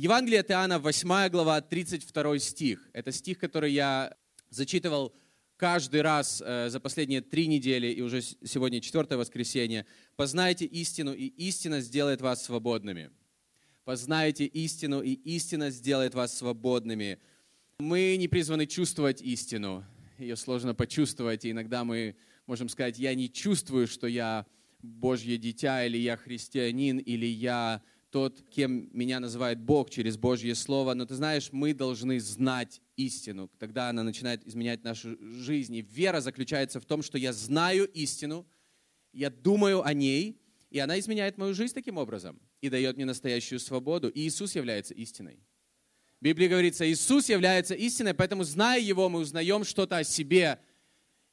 Евангелие от Иоанна, 8 глава, 32 стих. Это стих, который я зачитывал каждый раз э, за последние три недели, и уже сегодня четвертое воскресенье. «Познайте истину, и истина сделает вас свободными». «Познайте истину, и истина сделает вас свободными». Мы не призваны чувствовать истину. Ее сложно почувствовать, и иногда мы можем сказать, я не чувствую, что я Божье дитя, или я христианин, или я тот, кем меня называет Бог через Божье Слово. Но ты знаешь, мы должны знать истину. Тогда она начинает изменять нашу жизнь. И вера заключается в том, что я знаю истину, я думаю о ней, и она изменяет мою жизнь таким образом и дает мне настоящую свободу. И Иисус является истиной. В Библии говорится, Иисус является истиной, поэтому, зная Его, мы узнаем что-то о себе.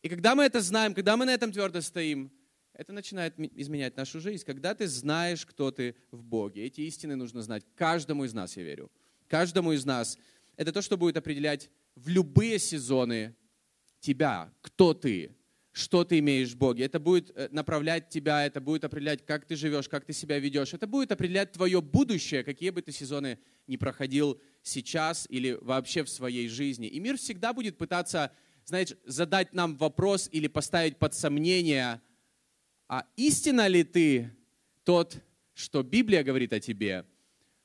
И когда мы это знаем, когда мы на этом твердо стоим, это начинает изменять нашу жизнь. Когда ты знаешь, кто ты в Боге. Эти истины нужно знать каждому из нас, я верю. Каждому из нас. Это то, что будет определять в любые сезоны тебя, кто ты, что ты имеешь в Боге. Это будет э, направлять тебя, это будет определять, как ты живешь, как ты себя ведешь. Это будет определять твое будущее, какие бы ты сезоны не проходил сейчас или вообще в своей жизни. И мир всегда будет пытаться, знаете, задать нам вопрос или поставить под сомнение – а истина ли ты тот, что Библия говорит о тебе?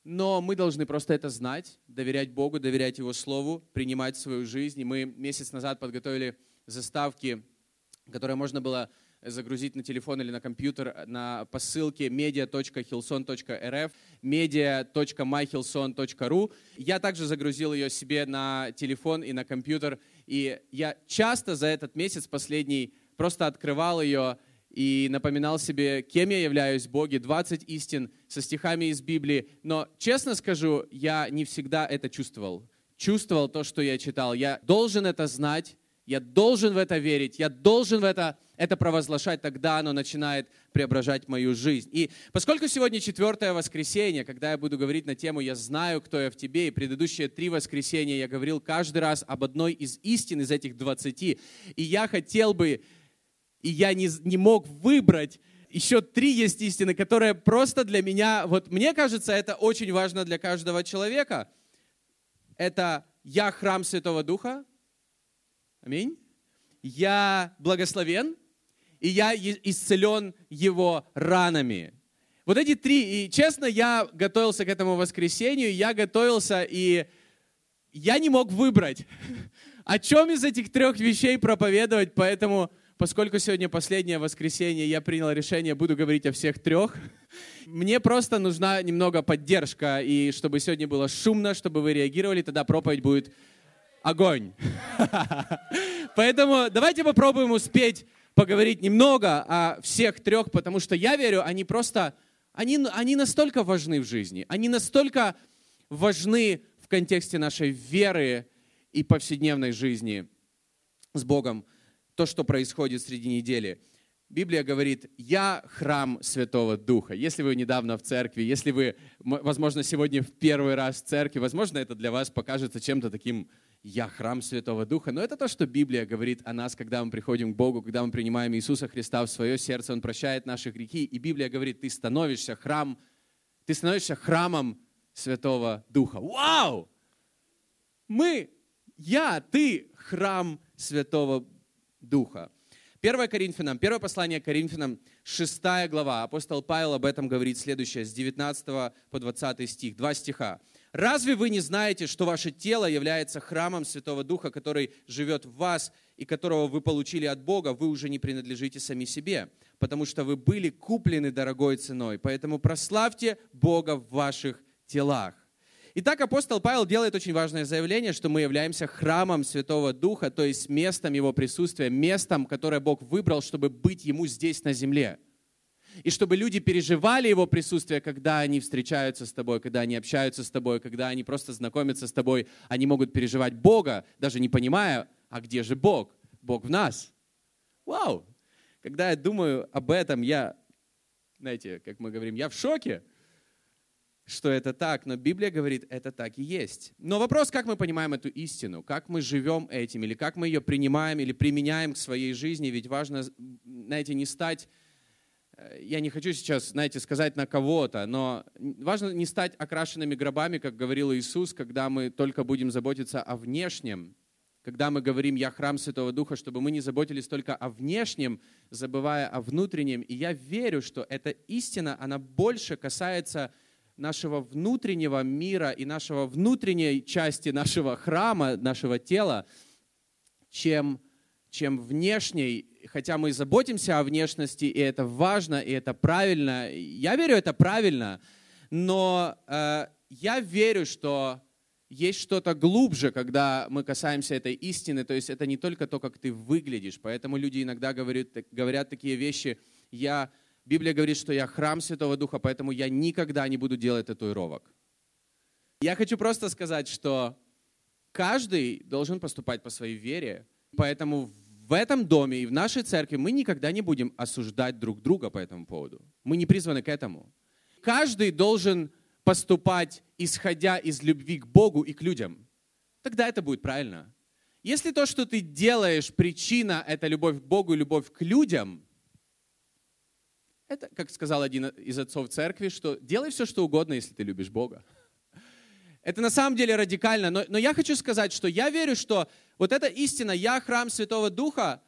Но мы должны просто это знать, доверять Богу, доверять Его Слову, принимать свою жизнь. И мы месяц назад подготовили заставки, которые можно было загрузить на телефон или на компьютер на посылке media.hilson.rf, media.myhilson.ru. Я также загрузил ее себе на телефон и на компьютер, и я часто за этот месяц последний просто открывал ее и напоминал себе, кем я являюсь в Боге, 20 истин со стихами из Библии. Но, честно скажу, я не всегда это чувствовал. Чувствовал то, что я читал. Я должен это знать, я должен в это верить, я должен в это, это провозглашать, тогда оно начинает преображать мою жизнь. И поскольку сегодня четвертое воскресенье, когда я буду говорить на тему «Я знаю, кто я в тебе», и предыдущие три воскресенья я говорил каждый раз об одной из истин из этих двадцати, и я хотел бы и я не, не мог выбрать. Еще три есть истины, которые просто для меня, вот мне кажется, это очень важно для каждого человека. Это я храм Святого Духа. Аминь. Я благословен, и я исцелен его ранами. Вот эти три, и честно, я готовился к этому воскресенью, я готовился, и я не мог выбрать, о чем из этих трех вещей проповедовать, поэтому поскольку сегодня последнее воскресенье, я принял решение, буду говорить о всех трех. Мне просто нужна немного поддержка, и чтобы сегодня было шумно, чтобы вы реагировали, тогда проповедь будет огонь. Поэтому давайте попробуем успеть поговорить немного о всех трех, потому что я верю, они просто, они, они настолько важны в жизни, они настолько важны в контексте нашей веры и повседневной жизни с Богом то, что происходит среди недели. Библия говорит, я храм Святого Духа. Если вы недавно в церкви, если вы, возможно, сегодня в первый раз в церкви, возможно, это для вас покажется чем-то таким, я храм Святого Духа. Но это то, что Библия говорит о нас, когда мы приходим к Богу, когда мы принимаем Иисуса Христа в свое сердце, Он прощает наши грехи. И Библия говорит, ты становишься храм, ты становишься храмом Святого Духа. Вау! Мы, я, ты храм Святого Духа. 1 Коринфянам, первое послание Коринфянам, 6 глава. Апостол Павел об этом говорит следующее, с 19 по 20 стих, два стиха. «Разве вы не знаете, что ваше тело является храмом Святого Духа, который живет в вас и которого вы получили от Бога? Вы уже не принадлежите сами себе, потому что вы были куплены дорогой ценой. Поэтому прославьте Бога в ваших телах». Итак, апостол Павел делает очень важное заявление, что мы являемся храмом Святого Духа, то есть местом Его присутствия, местом, которое Бог выбрал, чтобы быть Ему здесь на земле. И чтобы люди переживали Его присутствие, когда они встречаются с тобой, когда они общаются с тобой, когда они просто знакомятся с тобой, они могут переживать Бога, даже не понимая, а где же Бог? Бог в нас. Вау! Когда я думаю об этом, я, знаете, как мы говорим, я в шоке что это так, но Библия говорит, это так и есть. Но вопрос, как мы понимаем эту истину, как мы живем этим, или как мы ее принимаем, или применяем к своей жизни, ведь важно, знаете, не стать э, я не хочу сейчас, знаете, сказать на кого-то, но важно не стать окрашенными гробами, как говорил Иисус, когда мы только будем заботиться о внешнем, когда мы говорим «Я храм Святого Духа», чтобы мы не заботились только о внешнем, забывая о внутреннем. И я верю, что эта истина, она больше касается нашего внутреннего мира и нашего внутренней части нашего храма, нашего тела, чем, чем внешней. Хотя мы заботимся о внешности, и это важно, и это правильно. Я верю, это правильно. Но э, я верю, что есть что-то глубже, когда мы касаемся этой истины, то есть это не только то, как ты выглядишь, поэтому люди иногда говорят, говорят такие вещи, я, Библия говорит, что я храм Святого Духа, поэтому я никогда не буду делать татуировок. Я хочу просто сказать, что каждый должен поступать по своей вере, поэтому в этом доме и в нашей церкви мы никогда не будем осуждать друг друга по этому поводу. Мы не призваны к этому. Каждый должен поступать, исходя из любви к Богу и к людям, тогда это будет правильно. Если то, что ты делаешь, причина — это любовь к Богу и любовь к людям, это, как сказал один из отцов церкви, что делай все, что угодно, если ты любишь Бога. Это на самом деле радикально, но, но я хочу сказать, что я верю, что вот эта истина «Я храм Святого Духа»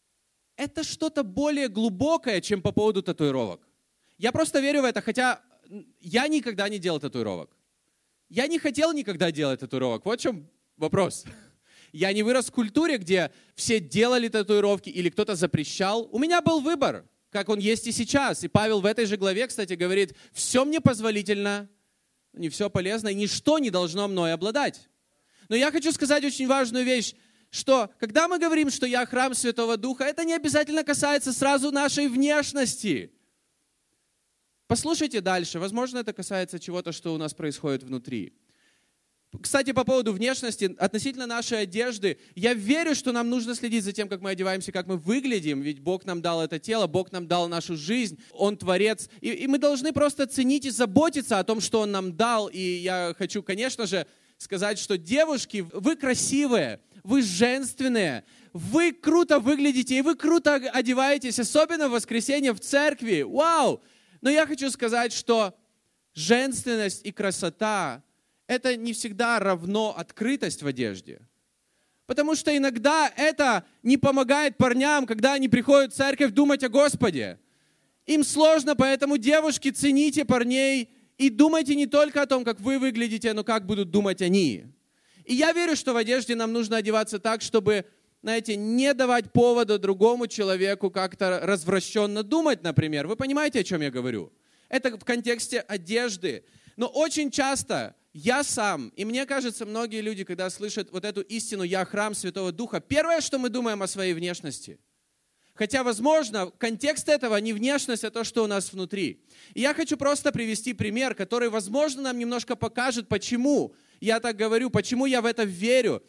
— это что-то более глубокое, чем по поводу татуировок. Я просто верю в это, хотя я никогда не делал татуировок. Я не хотел никогда делать татуировок. Вот в чем вопрос. Я не вырос в культуре, где все делали татуировки или кто-то запрещал. У меня был выбор, как он есть и сейчас. И Павел в этой же главе, кстати, говорит, все мне позволительно, не все полезно, и ничто не должно мной обладать. Но я хочу сказать очень важную вещь, что когда мы говорим, что я храм Святого Духа, это не обязательно касается сразу нашей внешности. Послушайте дальше. Возможно, это касается чего-то, что у нас происходит внутри. Кстати, по поводу внешности, относительно нашей одежды, я верю, что нам нужно следить за тем, как мы одеваемся, как мы выглядим, ведь Бог нам дал это тело, Бог нам дал нашу жизнь, Он Творец, и, и мы должны просто ценить и заботиться о том, что Он нам дал. И я хочу, конечно же, сказать, что девушки, вы красивые, вы женственные, вы круто выглядите, и вы круто одеваетесь, особенно в воскресенье в церкви. Вау! Но я хочу сказать, что женственность и красота – это не всегда равно открытость в одежде. Потому что иногда это не помогает парням, когда они приходят в церковь, думать о Господе. Им сложно, поэтому девушки, цените парней и думайте не только о том, как вы выглядите, но как будут думать они. И я верю, что в одежде нам нужно одеваться так, чтобы знаете, не давать повода другому человеку как-то развращенно думать, например. Вы понимаете, о чем я говорю? Это в контексте одежды. Но очень часто я сам, и мне кажется, многие люди, когда слышат вот эту истину «Я храм Святого Духа», первое, что мы думаем о своей внешности. Хотя, возможно, контекст этого не внешность, а то, что у нас внутри. И я хочу просто привести пример, который, возможно, нам немножко покажет, почему я так говорю, почему я в это верю.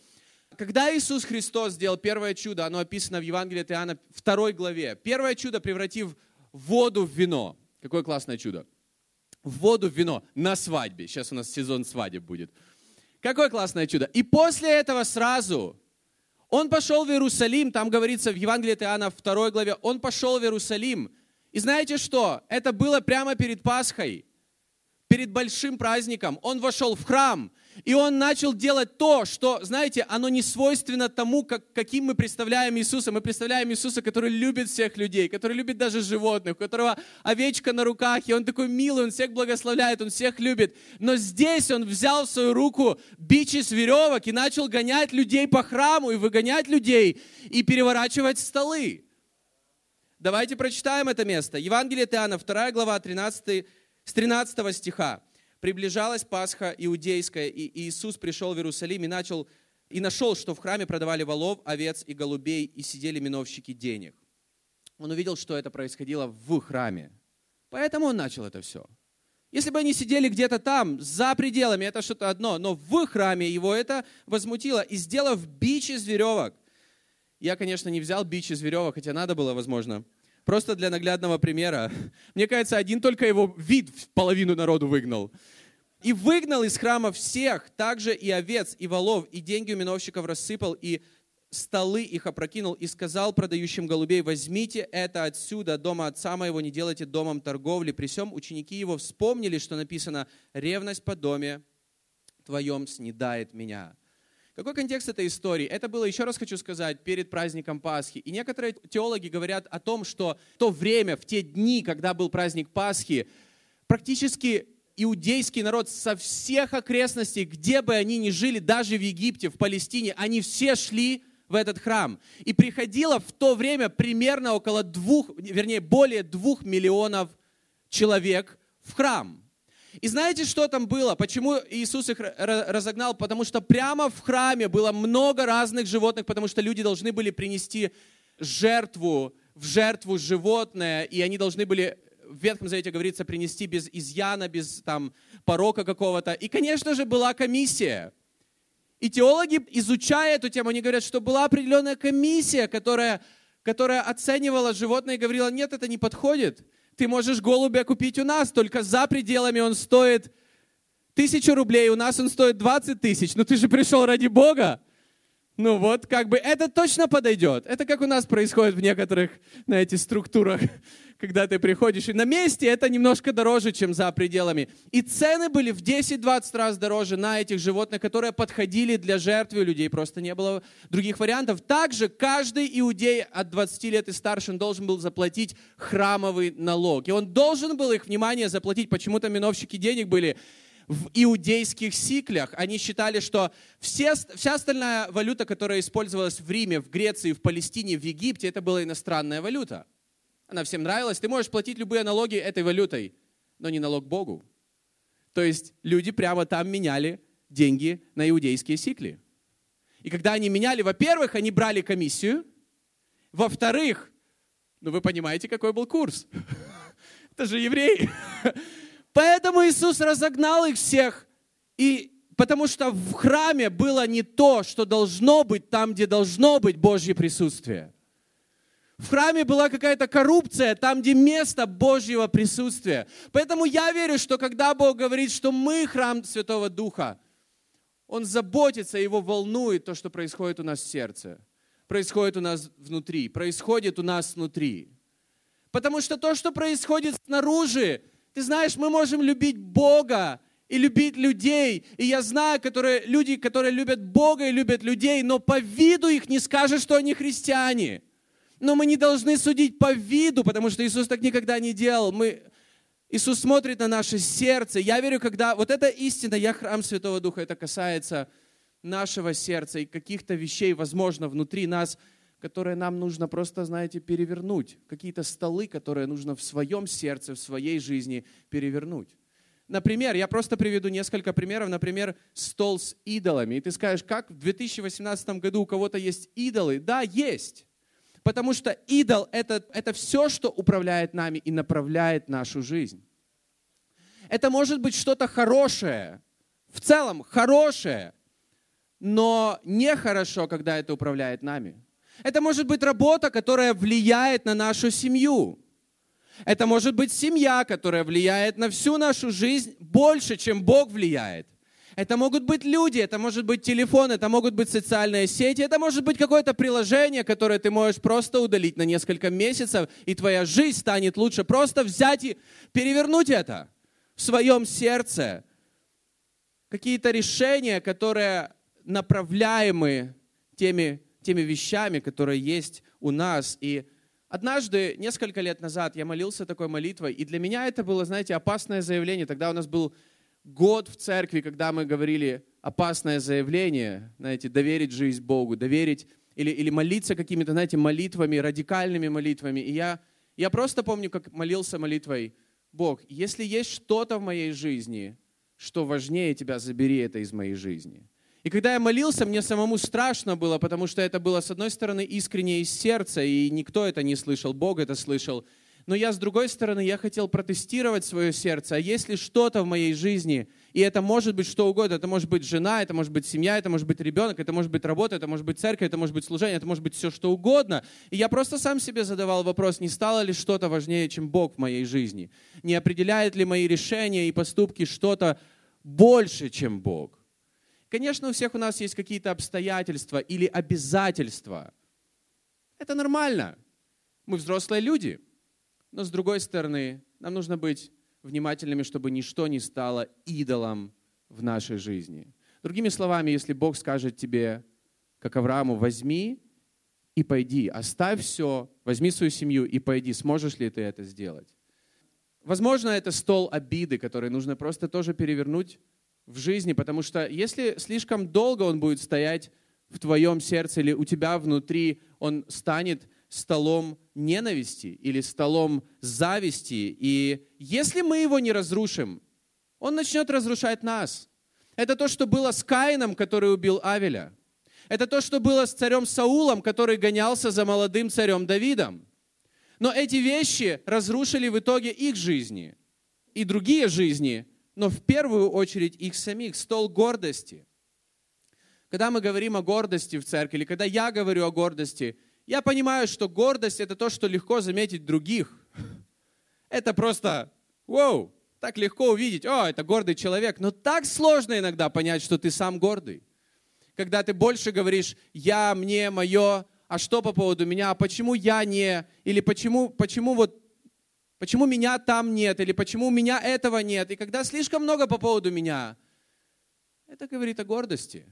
Когда Иисус Христос сделал первое чудо, оно описано в Евангелии от Иоанна 2 главе. Первое чудо, превратив воду в вино. Какое классное чудо. Воду в вино на свадьбе. Сейчас у нас сезон свадеб будет. Какое классное чудо. И после этого сразу он пошел в Иерусалим, там говорится в Евангелии от Иоанна 2 главе, он пошел в Иерусалим. И знаете что? Это было прямо перед Пасхой, перед большим праздником. Он вошел в храм, и он начал делать то, что, знаете, оно не свойственно тому, как, каким мы представляем Иисуса. Мы представляем Иисуса, который любит всех людей, который любит даже животных, у которого овечка на руках, и он такой милый, он всех благословляет, он всех любит. Но здесь он взял в свою руку бич из веревок и начал гонять людей по храму и выгонять людей и переворачивать столы. Давайте прочитаем это место. Евангелие Иоанна, 2 глава, 13, с 13 стиха приближалась Пасха иудейская, и Иисус пришел в Иерусалим и начал и нашел, что в храме продавали волов, овец и голубей, и сидели миновщики денег. Он увидел, что это происходило в храме. Поэтому он начал это все. Если бы они сидели где-то там, за пределами, это что-то одно, но в храме его это возмутило. И сделав бич из веревок, я, конечно, не взял бич из веревок, хотя надо было, возможно, Просто для наглядного примера. Мне кажется, один только его вид половину народу выгнал. И выгнал из храма всех, также и овец, и волов, и деньги у миновщиков рассыпал, и столы их опрокинул и сказал продающим голубей, возьмите это отсюда, дома отца моего, не делайте домом торговли. При всем ученики его вспомнили, что написано, ревность по доме твоем снедает меня. Какой контекст этой истории? Это было, еще раз хочу сказать, перед праздником Пасхи. И некоторые теологи говорят о том, что в то время, в те дни, когда был праздник Пасхи, практически иудейский народ со всех окрестностей, где бы они ни жили, даже в Египте, в Палестине, они все шли в этот храм. И приходило в то время примерно около двух, вернее, более двух миллионов человек в храм. И знаете, что там было? Почему Иисус их разогнал? Потому что прямо в храме было много разных животных, потому что люди должны были принести жертву, в жертву животное, и они должны были в Ветхом Завете говорится, принести без изъяна, без там порока какого-то. И, конечно же, была комиссия. И теологи, изучая эту тему, они говорят, что была определенная комиссия, которая, которая оценивала животное и говорила, нет, это не подходит. Ты можешь голубя купить у нас, только за пределами он стоит тысячу рублей, у нас он стоит 20 тысяч. Но ты же пришел ради Бога. Ну вот, как бы это точно подойдет. Это как у нас происходит в некоторых, знаете, структурах, когда ты приходишь, и на месте это немножко дороже, чем за пределами. И цены были в 10-20 раз дороже на этих животных, которые подходили для жертвы, людей просто не было других вариантов. Также каждый иудей от 20 лет и старше должен был заплатить храмовый налог. И он должен был их, внимание, заплатить. Почему-то миновщики денег были в иудейских сиклях. Они считали, что все, вся остальная валюта, которая использовалась в Риме, в Греции, в Палестине, в Египте, это была иностранная валюта. Она всем нравилась. Ты можешь платить любые налоги этой валютой, но не налог Богу. То есть люди прямо там меняли деньги на иудейские сикли. И когда они меняли, во-первых, они брали комиссию, во-вторых, ну вы понимаете, какой был курс. Это же евреи. Поэтому Иисус разогнал их всех, и потому что в храме было не то, что должно быть там, где должно быть Божье присутствие. В храме была какая-то коррупция, там, где место Божьего присутствия. Поэтому я верю, что когда Бог говорит, что мы храм Святого Духа, Он заботится, Его волнует то, что происходит у нас в сердце, происходит у нас внутри, происходит у нас внутри. Потому что то, что происходит снаружи, ты знаешь, мы можем любить Бога и любить людей. И я знаю, которые, люди, которые любят Бога и любят людей, но по виду их не скажешь, что они христиане. Но мы не должны судить по виду, потому что Иисус так никогда не делал. Мы, Иисус смотрит на наше сердце. Я верю, когда вот эта истина, я храм Святого Духа, это касается нашего сердца и каких-то вещей, возможно, внутри нас – которые нам нужно просто, знаете, перевернуть. Какие-то столы, которые нужно в своем сердце, в своей жизни перевернуть. Например, я просто приведу несколько примеров. Например, стол с идолами. И ты скажешь, как в 2018 году у кого-то есть идолы? Да, есть. Потому что идол это, – это все, что управляет нами и направляет нашу жизнь. Это может быть что-то хорошее, в целом хорошее, но нехорошо, когда это управляет нами. Это может быть работа, которая влияет на нашу семью. Это может быть семья, которая влияет на всю нашу жизнь больше, чем Бог влияет. Это могут быть люди, это может быть телефон, это могут быть социальные сети, это может быть какое-то приложение, которое ты можешь просто удалить на несколько месяцев, и твоя жизнь станет лучше. Просто взять и перевернуть это в своем сердце. Какие-то решения, которые направляемы теми теми вещами, которые есть у нас. И однажды, несколько лет назад, я молился такой молитвой, и для меня это было, знаете, опасное заявление. Тогда у нас был год в церкви, когда мы говорили опасное заявление, знаете, доверить жизнь Богу, доверить или, или молиться какими-то, знаете, молитвами, радикальными молитвами. И я, я просто помню, как молился молитвой, Бог, если есть что-то в моей жизни, что важнее тебя, забери это из моей жизни. И когда я молился, мне самому страшно было, потому что это было, с одной стороны, искренне из сердца, и никто это не слышал, Бог это слышал. Но я, с другой стороны, я хотел протестировать свое сердце. А если что-то в моей жизни, и это может быть что угодно, это может быть жена, это может быть семья, это может быть ребенок, это может быть работа, это может быть церковь, это может быть служение, это может быть все что угодно. И я просто сам себе задавал вопрос, не стало ли что-то важнее, чем Бог в моей жизни? Не определяет ли мои решения и поступки что-то больше, чем Бог? Конечно, у всех у нас есть какие-то обстоятельства или обязательства. Это нормально. Мы взрослые люди. Но с другой стороны, нам нужно быть внимательными, чтобы ничто не стало идолом в нашей жизни. Другими словами, если Бог скажет тебе, как Аврааму, возьми и пойди, оставь все, возьми свою семью и пойди, сможешь ли ты это сделать? Возможно, это стол обиды, который нужно просто тоже перевернуть в жизни, потому что если слишком долго он будет стоять в твоем сердце или у тебя внутри, он станет столом ненависти или столом зависти. И если мы его не разрушим, он начнет разрушать нас. Это то, что было с Каином, который убил Авеля. Это то, что было с царем Саулом, который гонялся за молодым царем Давидом. Но эти вещи разрушили в итоге их жизни и другие жизни, но в первую очередь их самих, стол гордости. Когда мы говорим о гордости в церкви, или когда я говорю о гордости, я понимаю, что гордость – это то, что легко заметить других. Это просто, вау, так легко увидеть, о, это гордый человек. Но так сложно иногда понять, что ты сам гордый. Когда ты больше говоришь «я», «мне», «мое», а что по поводу меня, а почему я не, или почему, почему вот, почему меня там нет, или почему у меня этого нет. И когда слишком много по поводу меня, это говорит о гордости.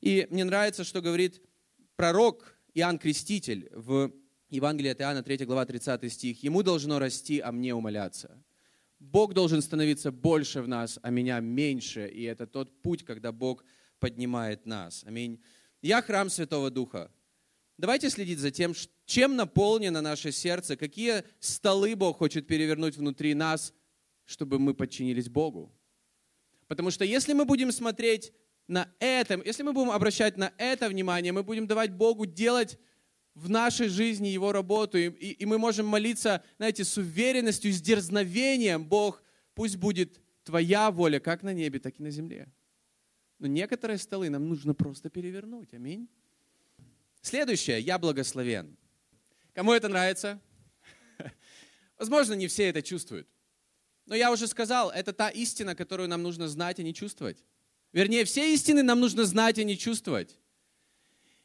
И мне нравится, что говорит пророк Иоанн Креститель в Евангелии от Иоанна, 3 глава, 30 стих. «Ему должно расти, а мне умоляться». Бог должен становиться больше в нас, а меня меньше. И это тот путь, когда Бог поднимает нас. Аминь. Я храм Святого Духа. Давайте следить за тем, чем наполнено наше сердце, какие столы Бог хочет перевернуть внутри нас, чтобы мы подчинились Богу. Потому что если мы будем смотреть на этом, если мы будем обращать на это внимание, мы будем давать Богу делать в нашей жизни Его работу, и, и, и мы можем молиться, знаете, с уверенностью, с дерзновением, Бог, пусть будет Твоя воля, как на небе, так и на земле. Но некоторые столы нам нужно просто перевернуть. Аминь. Следующее. Я благословен. Кому это нравится? Возможно, не все это чувствуют. Но я уже сказал, это та истина, которую нам нужно знать, а не чувствовать. Вернее, все истины нам нужно знать, а не чувствовать.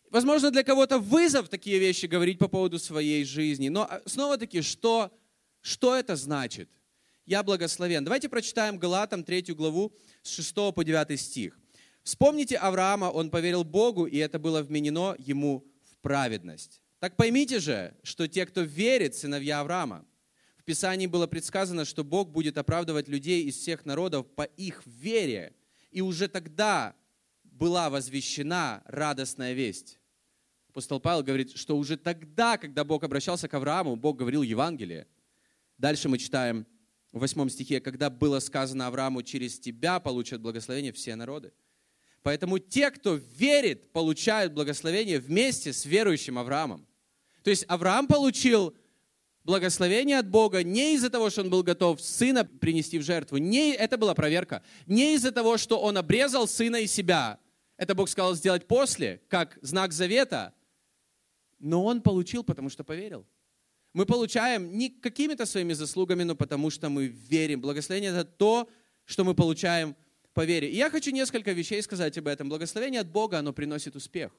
Возможно, для кого-то вызов такие вещи говорить по поводу своей жизни. Но а, снова-таки, что, что это значит? Я благословен. Давайте прочитаем Галатам 3 главу с 6 по 9 стих. Вспомните Авраама, он поверил Богу, и это было вменено ему в праведность. Так поймите же, что те, кто верит, сыновья Авраама. В Писании было предсказано, что Бог будет оправдывать людей из всех народов по их вере – и уже тогда была возвещена радостная весть. Апостол Павел говорит, что уже тогда, когда Бог обращался к Аврааму, Бог говорил Евангелие. Дальше мы читаем в восьмом стихе, когда было сказано Аврааму, через тебя получат благословение все народы. Поэтому те, кто верит, получают благословение вместе с верующим Авраамом. То есть Авраам получил благословение от Бога не из-за того, что он был готов сына принести в жертву. Не, это была проверка. Не из-за того, что он обрезал сына и себя. Это Бог сказал сделать после, как знак завета. Но он получил, потому что поверил. Мы получаем не какими-то своими заслугами, но потому что мы верим. Благословение – это то, что мы получаем по вере. И я хочу несколько вещей сказать об этом. Благословение от Бога, оно приносит успех.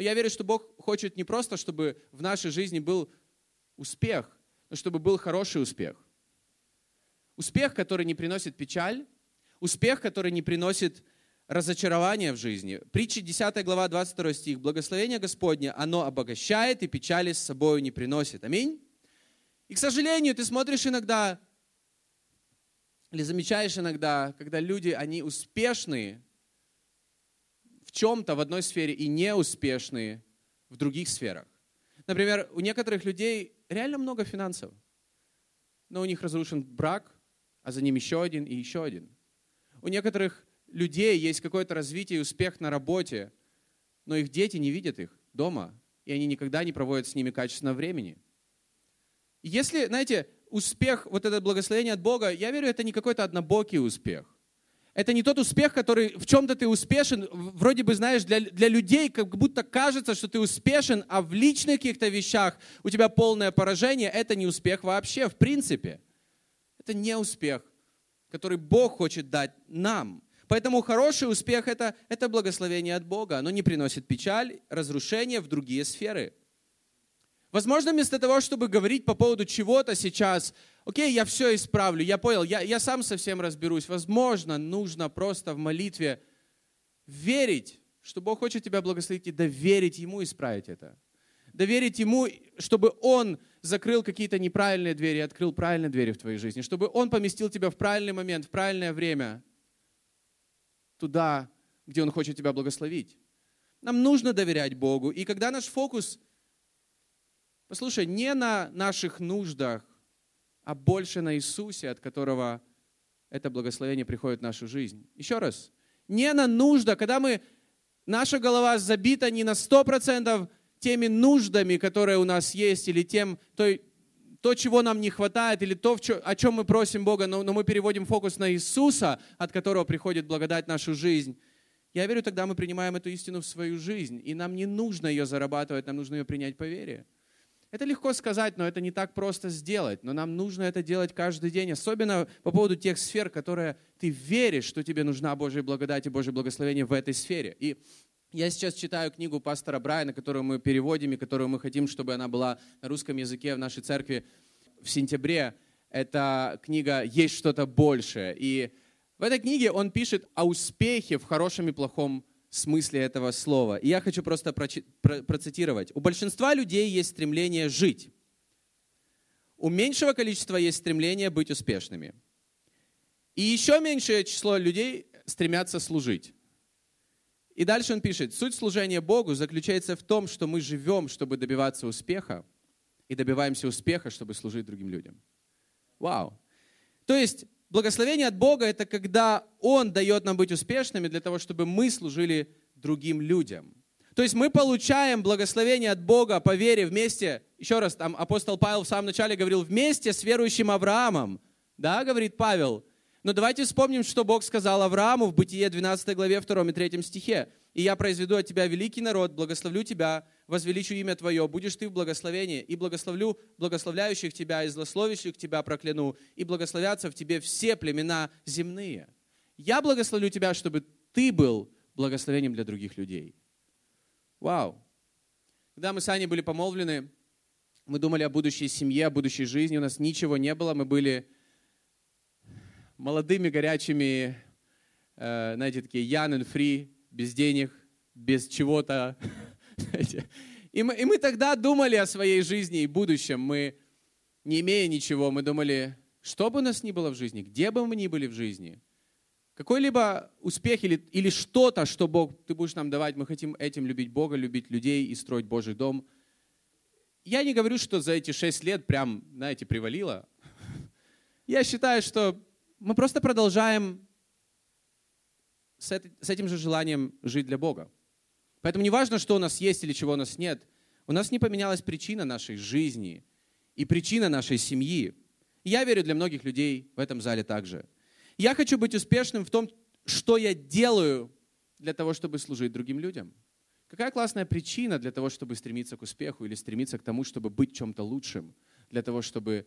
Но я верю, что Бог хочет не просто, чтобы в нашей жизни был успех, но чтобы был хороший успех. Успех, который не приносит печаль, успех, который не приносит разочарования в жизни. Притча 10 глава 22 стих. Благословение Господне, оно обогащает и печали с собой не приносит. Аминь. И, к сожалению, ты смотришь иногда или замечаешь иногда, когда люди, они успешные в чем-то в одной сфере и неуспешные в других сферах. Например, у некоторых людей реально много финансов, но у них разрушен брак, а за ним еще один и еще один. У некоторых людей есть какое-то развитие и успех на работе, но их дети не видят их дома, и они никогда не проводят с ними качественного времени. Если, знаете, успех, вот это благословение от Бога, я верю, это не какой-то однобокий успех. Это не тот успех, который в чем-то ты успешен, вроде бы, знаешь, для, для людей как будто кажется, что ты успешен, а в личных каких-то вещах у тебя полное поражение. Это не успех вообще, в принципе. Это не успех, который Бог хочет дать нам. Поэтому хороший успех это, – это благословение от Бога. Оно не приносит печаль, разрушение в другие сферы. Возможно, вместо того, чтобы говорить по поводу чего-то сейчас, окей, я все исправлю, я понял, я, я сам совсем разберусь. Возможно, нужно просто в молитве верить, что Бог хочет тебя благословить и доверить Ему исправить это. Доверить Ему, чтобы Он закрыл какие-то неправильные двери открыл правильные двери в твоей жизни, чтобы Он поместил тебя в правильный момент, в правильное время, туда, где Он хочет тебя благословить. Нам нужно доверять Богу. И когда наш фокус – Послушай, не на наших нуждах, а больше на Иисусе, от которого это благословение приходит в нашу жизнь. Еще раз, не на нуждах, когда мы, наша голова забита не на 100% теми нуждами, которые у нас есть, или тем, той, то, чего нам не хватает, или то, о чем мы просим Бога, но, но мы переводим фокус на Иисуса, от которого приходит благодать в нашу жизнь. Я верю, тогда мы принимаем эту истину в свою жизнь, и нам не нужно ее зарабатывать, нам нужно ее принять по вере. Это легко сказать, но это не так просто сделать. Но нам нужно это делать каждый день, особенно по поводу тех сфер, которые ты веришь, что тебе нужна Божья благодать и Божье благословение в этой сфере. И я сейчас читаю книгу пастора Брайана, которую мы переводим и которую мы хотим, чтобы она была на русском языке в нашей церкви в сентябре. Это книга «Есть что-то большее». И в этой книге он пишет о успехе в хорошем и плохом смысле этого слова. И я хочу просто процитировать. У большинства людей есть стремление жить. У меньшего количества есть стремление быть успешными. И еще меньшее число людей стремятся служить. И дальше он пишет, суть служения Богу заключается в том, что мы живем, чтобы добиваться успеха, и добиваемся успеха, чтобы служить другим людям. Вау. То есть Благословение от Бога – это когда Он дает нам быть успешными для того, чтобы мы служили другим людям. То есть мы получаем благословение от Бога по вере вместе, еще раз, там апостол Павел в самом начале говорил, вместе с верующим Авраамом. Да, говорит Павел. Но давайте вспомним, что Бог сказал Аврааму в Бытие 12 главе 2 и 3 стихе. «И я произведу от тебя великий народ, благословлю тебя, возвеличу имя Твое, будешь Ты в благословении, и благословлю благословляющих Тебя, и злословящих Тебя прокляну, и благословятся в Тебе все племена земные. Я благословлю Тебя, чтобы Ты был благословением для других людей. Вау! Когда мы с Аней были помолвлены, мы думали о будущей семье, о будущей жизни, у нас ничего не было, мы были молодыми, горячими, э, знаете, такие young and free, без денег, без чего-то, И мы, и мы тогда думали о своей жизни и будущем. Мы, не имея ничего, мы думали, что бы у нас ни было в жизни, где бы мы ни были в жизни, какой-либо успех или, или что-то, что Бог, ты будешь нам давать, мы хотим этим любить Бога, любить людей и строить Божий дом. Я не говорю, что за эти шесть лет прям, знаете, привалило. Я считаю, что мы просто продолжаем с этим же желанием жить для Бога. Поэтому не важно, что у нас есть или чего у нас нет. У нас не поменялась причина нашей жизни и причина нашей семьи. я верю для многих людей в этом зале также. Я хочу быть успешным в том, что я делаю для того, чтобы служить другим людям. Какая классная причина для того, чтобы стремиться к успеху или стремиться к тому, чтобы быть чем-то лучшим, для того, чтобы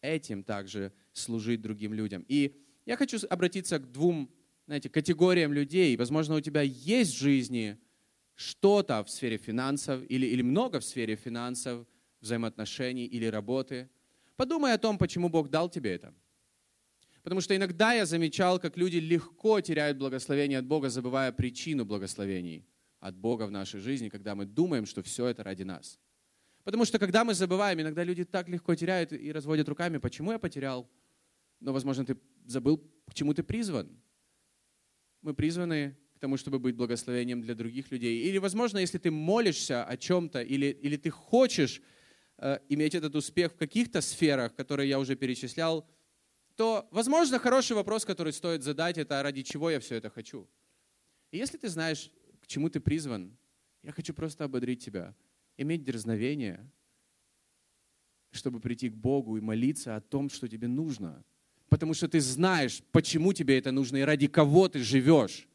этим также служить другим людям. И я хочу обратиться к двум знаете, категориям людей. Возможно, у тебя есть в жизни что-то в сфере финансов или, или много в сфере финансов, взаимоотношений или работы, подумай о том, почему Бог дал тебе это. Потому что иногда я замечал, как люди легко теряют благословение от Бога, забывая причину благословений от Бога в нашей жизни, когда мы думаем, что все это ради нас. Потому что когда мы забываем, иногда люди так легко теряют и разводят руками, почему я потерял? Но, возможно, ты забыл, к чему ты призван. Мы призваны тому, чтобы быть благословением для других людей. Или, возможно, если ты молишься о чем-то, или, или ты хочешь э, иметь этот успех в каких-то сферах, которые я уже перечислял, то, возможно, хороший вопрос, который стоит задать, это ради чего я все это хочу. И если ты знаешь, к чему ты призван, я хочу просто ободрить тебя, иметь дерзновение, чтобы прийти к Богу и молиться о том, что тебе нужно. Потому что ты знаешь, почему тебе это нужно и ради кого ты живешь.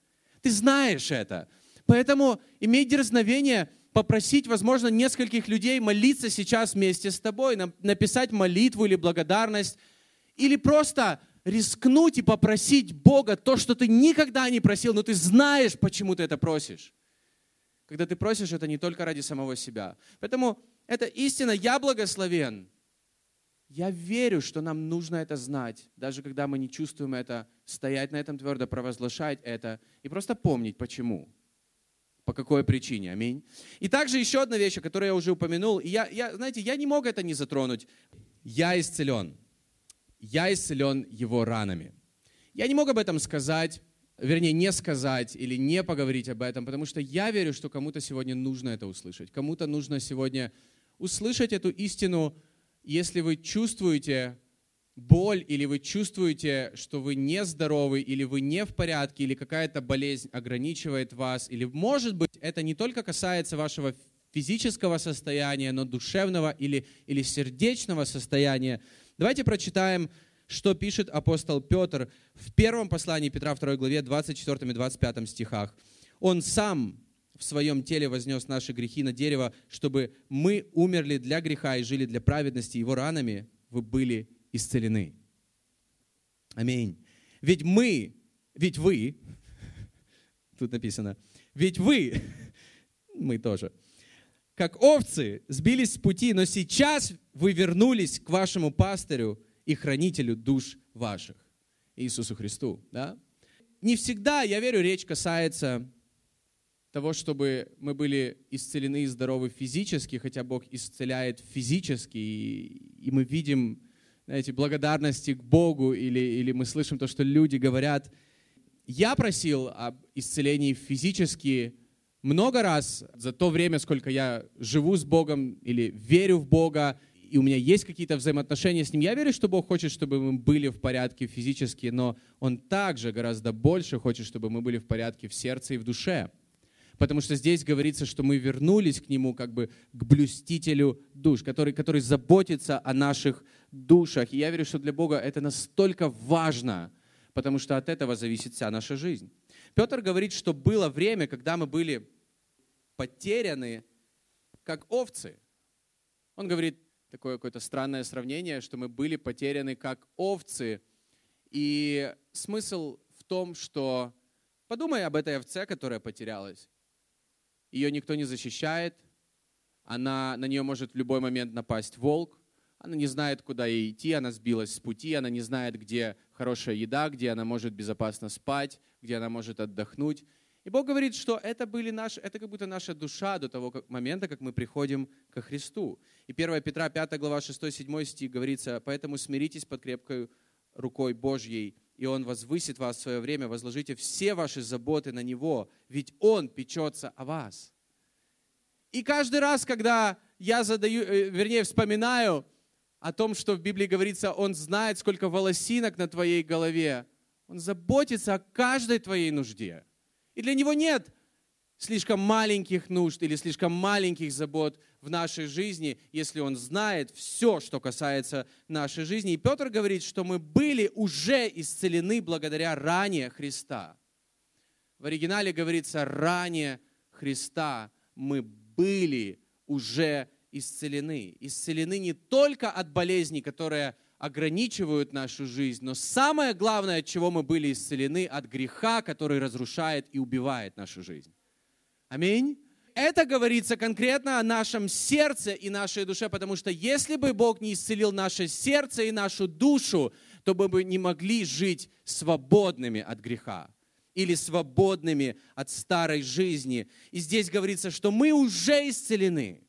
Ты знаешь это. Поэтому имей дерзновение попросить, возможно, нескольких людей молиться сейчас вместе с тобой, написать молитву или благодарность, или просто рискнуть и попросить Бога то, что ты никогда не просил, но ты знаешь, почему ты это просишь. Когда ты просишь это не только ради самого себя. Поэтому это истина, я благословен. Я верю, что нам нужно это знать, даже когда мы не чувствуем это, стоять на этом твердо, провозглашать это и просто помнить, почему, по какой причине. Аминь. И также еще одна вещь, которую я уже упомянул. И я, я, знаете, я не мог это не затронуть. Я исцелен я исцелен его ранами. Я не мог об этом сказать, вернее, не сказать или не поговорить об этом, потому что я верю, что кому-то сегодня нужно это услышать. Кому-то нужно сегодня услышать эту истину, если вы чувствуете боль, или вы чувствуете, что вы не здоровы, или вы не в порядке, или какая-то болезнь ограничивает вас, или, может быть, это не только касается вашего физического состояния, но душевного или, или сердечного состояния, Давайте прочитаем, что пишет апостол Петр в первом послании Петра 2 главе 24 и 25 стихах. Он сам в своем теле вознес наши грехи на дерево, чтобы мы умерли для греха и жили для праведности. Его ранами вы были исцелены. Аминь. Ведь мы, ведь вы, тут написано, ведь вы, мы тоже, как овцы, сбились с пути, но сейчас вы вернулись к вашему пастырю и хранителю душ ваших, Иисусу Христу. Да? Не всегда, я верю, речь касается того, чтобы мы были исцелены и здоровы физически, хотя Бог исцеляет физически, и, и мы видим, знаете, благодарности к Богу, или, или мы слышим то, что люди говорят. Я просил об исцелении физически много раз за то время, сколько я живу с Богом или верю в Бога, и у меня есть какие-то взаимоотношения с Ним. Я верю, что Бог хочет, чтобы мы были в порядке физически, но Он также гораздо больше хочет, чтобы мы были в порядке в сердце и в душе. Потому что здесь говорится, что мы вернулись к Нему как бы к блюстителю душ, который, который заботится о наших душах. И я верю, что для Бога это настолько важно, потому что от этого зависит вся наша жизнь. Петр говорит, что было время, когда мы были потеряны, как овцы. Он говорит такое какое-то странное сравнение, что мы были потеряны, как овцы. И смысл в том, что подумай об этой овце, которая потерялась. Ее никто не защищает, она, на нее может в любой момент напасть волк, она не знает, куда ей идти, она сбилась с пути, она не знает, где хорошая еда, где она может безопасно спать, где она может отдохнуть. И Бог говорит, что это, были наши, это как будто наша душа до того как, момента, как мы приходим ко Христу. И 1 Петра 5 глава 6-7 стих говорится, «Поэтому смиритесь под крепкой рукой Божьей, и Он возвысит вас в свое время, возложите все ваши заботы на Него, ведь Он печется о вас». И каждый раз, когда я задаю, э, вернее, вспоминаю о том, что в Библии говорится, Он знает, сколько волосинок на твоей голове. Он заботится о каждой твоей нужде. И для Него нет слишком маленьких нужд или слишком маленьких забот в нашей жизни, если Он знает все, что касается нашей жизни. И Петр говорит, что мы были уже исцелены благодаря ранее Христа. В оригинале говорится «ранее Христа мы были уже исцелены. Исцелены не только от болезней, которые ограничивают нашу жизнь, но самое главное, от чего мы были исцелены, от греха, который разрушает и убивает нашу жизнь. Аминь. Это говорится конкретно о нашем сердце и нашей душе, потому что если бы Бог не исцелил наше сердце и нашу душу, то мы бы не могли жить свободными от греха или свободными от старой жизни. И здесь говорится, что мы уже исцелены.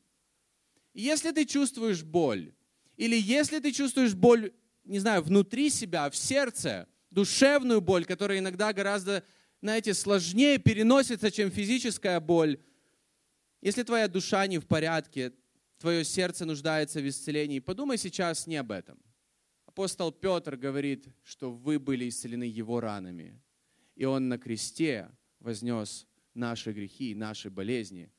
Если ты чувствуешь боль, или если ты чувствуешь боль, не знаю, внутри себя, в сердце, душевную боль, которая иногда гораздо, знаете, сложнее переносится, чем физическая боль, если твоя душа не в порядке, твое сердце нуждается в исцелении, подумай сейчас не об этом. Апостол Петр говорит, что вы были исцелены его ранами, и он на кресте вознес наши грехи, наши болезни,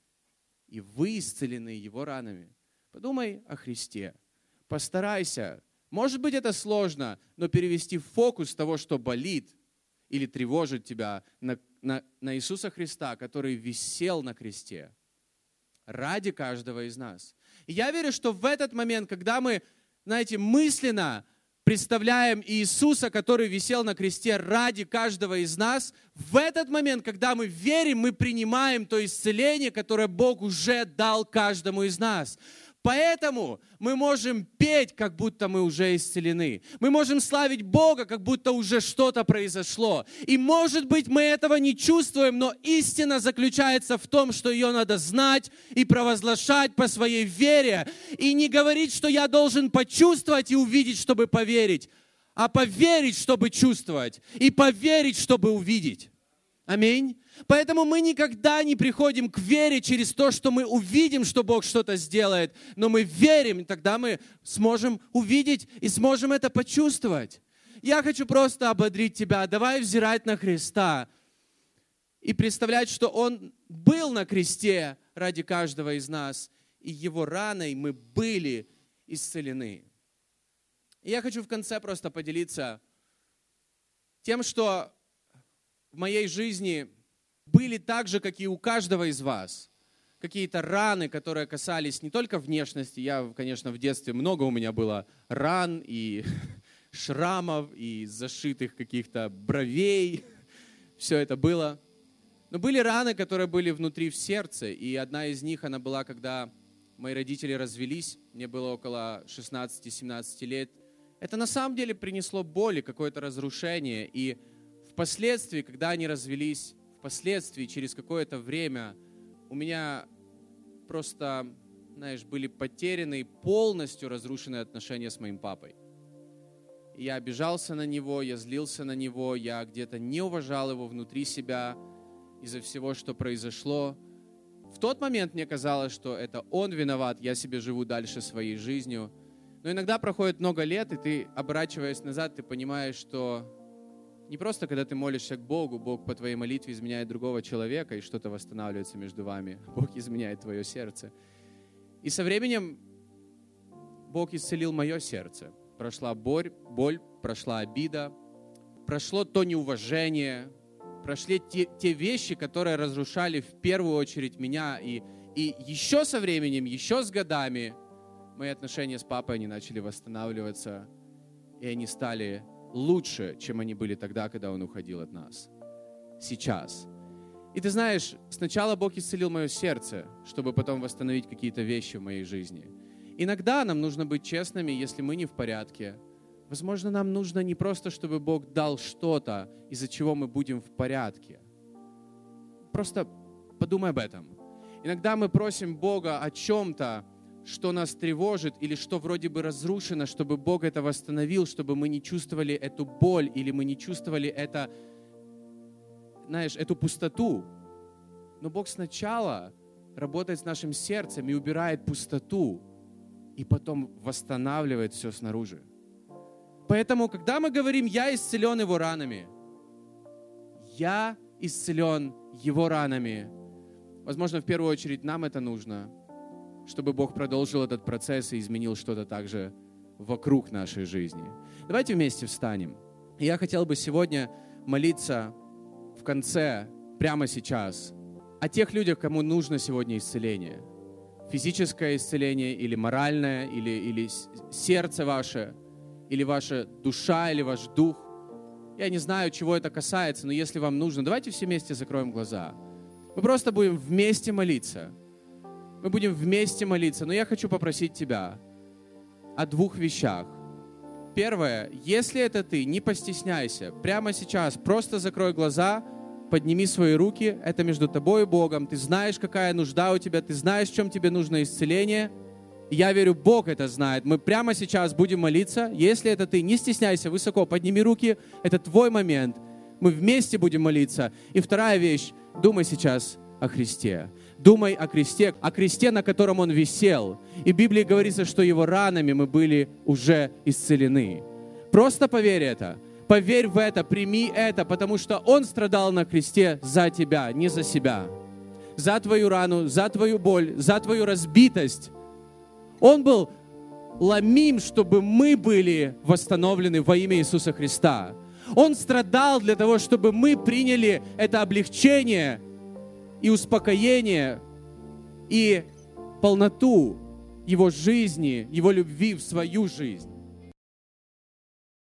и вы исцелены его ранами. Подумай о Христе. Постарайся. Может быть, это сложно, но перевести фокус того, что болит или тревожит тебя, на, на, на Иисуса Христа, который висел на кресте ради каждого из нас. И я верю, что в этот момент, когда мы, знаете, мысленно представляем Иисуса, который висел на кресте ради каждого из нас, в этот момент, когда мы верим, мы принимаем то исцеление, которое Бог уже дал каждому из нас. Поэтому мы можем петь, как будто мы уже исцелены. Мы можем славить Бога, как будто уже что-то произошло. И может быть мы этого не чувствуем, но истина заключается в том, что ее надо знать и провозглашать по своей вере. И не говорить, что я должен почувствовать и увидеть, чтобы поверить, а поверить, чтобы чувствовать, и поверить, чтобы увидеть. Аминь. Поэтому мы никогда не приходим к вере через то, что мы увидим, что Бог что-то сделает, но мы верим, и тогда мы сможем увидеть и сможем это почувствовать. Я хочу просто ободрить тебя. Давай взирать на Христа и представлять, что Он был на кресте ради каждого из нас, и Его раной мы были исцелены. И я хочу в конце просто поделиться тем, что в моей жизни были так же, как и у каждого из вас. Какие-то раны, которые касались не только внешности. Я, конечно, в детстве много у меня было ран и шрамов, и зашитых каких-то бровей. Все это было. Но были раны, которые были внутри в сердце. И одна из них, она была, когда мои родители развелись. Мне было около 16-17 лет. Это на самом деле принесло боль и какое-то разрушение. И впоследствии, когда они развелись, впоследствии, через какое-то время, у меня просто, знаешь, были потеряны и полностью разрушены отношения с моим папой. Я обижался на него, я злился на него, я где-то не уважал его внутри себя из-за всего, что произошло. В тот момент мне казалось, что это он виноват, я себе живу дальше своей жизнью. Но иногда проходит много лет, и ты, оборачиваясь назад, ты понимаешь, что не просто, когда ты молишься к Богу, Бог по твоей молитве изменяет другого человека, и что-то восстанавливается между вами. Бог изменяет твое сердце. И со временем Бог исцелил мое сердце. Прошла боль, боль прошла обида, прошло то неуважение, прошли те, те вещи, которые разрушали в первую очередь меня. И, и еще со временем, еще с годами мои отношения с папой, они начали восстанавливаться, и они стали лучше, чем они были тогда, когда Он уходил от нас. Сейчас. И ты знаешь, сначала Бог исцелил мое сердце, чтобы потом восстановить какие-то вещи в моей жизни. Иногда нам нужно быть честными, если мы не в порядке. Возможно, нам нужно не просто, чтобы Бог дал что-то, из-за чего мы будем в порядке. Просто подумай об этом. Иногда мы просим Бога о чем-то, что нас тревожит или что вроде бы разрушено, чтобы Бог это восстановил, чтобы мы не чувствовали эту боль или мы не чувствовали это, знаешь, эту пустоту. Но Бог сначала работает с нашим сердцем и убирает пустоту, и потом восстанавливает все снаружи. Поэтому, когда мы говорим «я исцелен его ранами», «я исцелен его ранами», возможно, в первую очередь нам это нужно – чтобы Бог продолжил этот процесс и изменил что-то также вокруг нашей жизни. Давайте вместе встанем. Я хотел бы сегодня молиться в конце, прямо сейчас, о тех людях, кому нужно сегодня исцеление. Физическое исцеление или моральное, или, или сердце ваше, или ваша душа, или ваш дух. Я не знаю, чего это касается, но если вам нужно, давайте все вместе закроем глаза. Мы просто будем вместе молиться – мы будем вместе молиться. Но я хочу попросить тебя о двух вещах. Первое, если это ты, не постесняйся. Прямо сейчас просто закрой глаза, подними свои руки. Это между тобой и Богом. Ты знаешь, какая нужда у тебя, ты знаешь, в чем тебе нужно исцеление. я верю, Бог это знает. Мы прямо сейчас будем молиться. Если это ты, не стесняйся, высоко подними руки. Это твой момент. Мы вместе будем молиться. И вторая вещь, думай сейчас о Христе. Думай о кресте, о кресте, на котором он висел. И в Библии говорится, что его ранами мы были уже исцелены. Просто поверь это. Поверь в это, прими это, потому что он страдал на кресте за тебя, не за себя. За твою рану, за твою боль, за твою разбитость. Он был ломим, чтобы мы были восстановлены во имя Иисуса Христа. Он страдал для того, чтобы мы приняли это облегчение – и успокоение, и полноту Его жизни, Его любви в свою жизнь.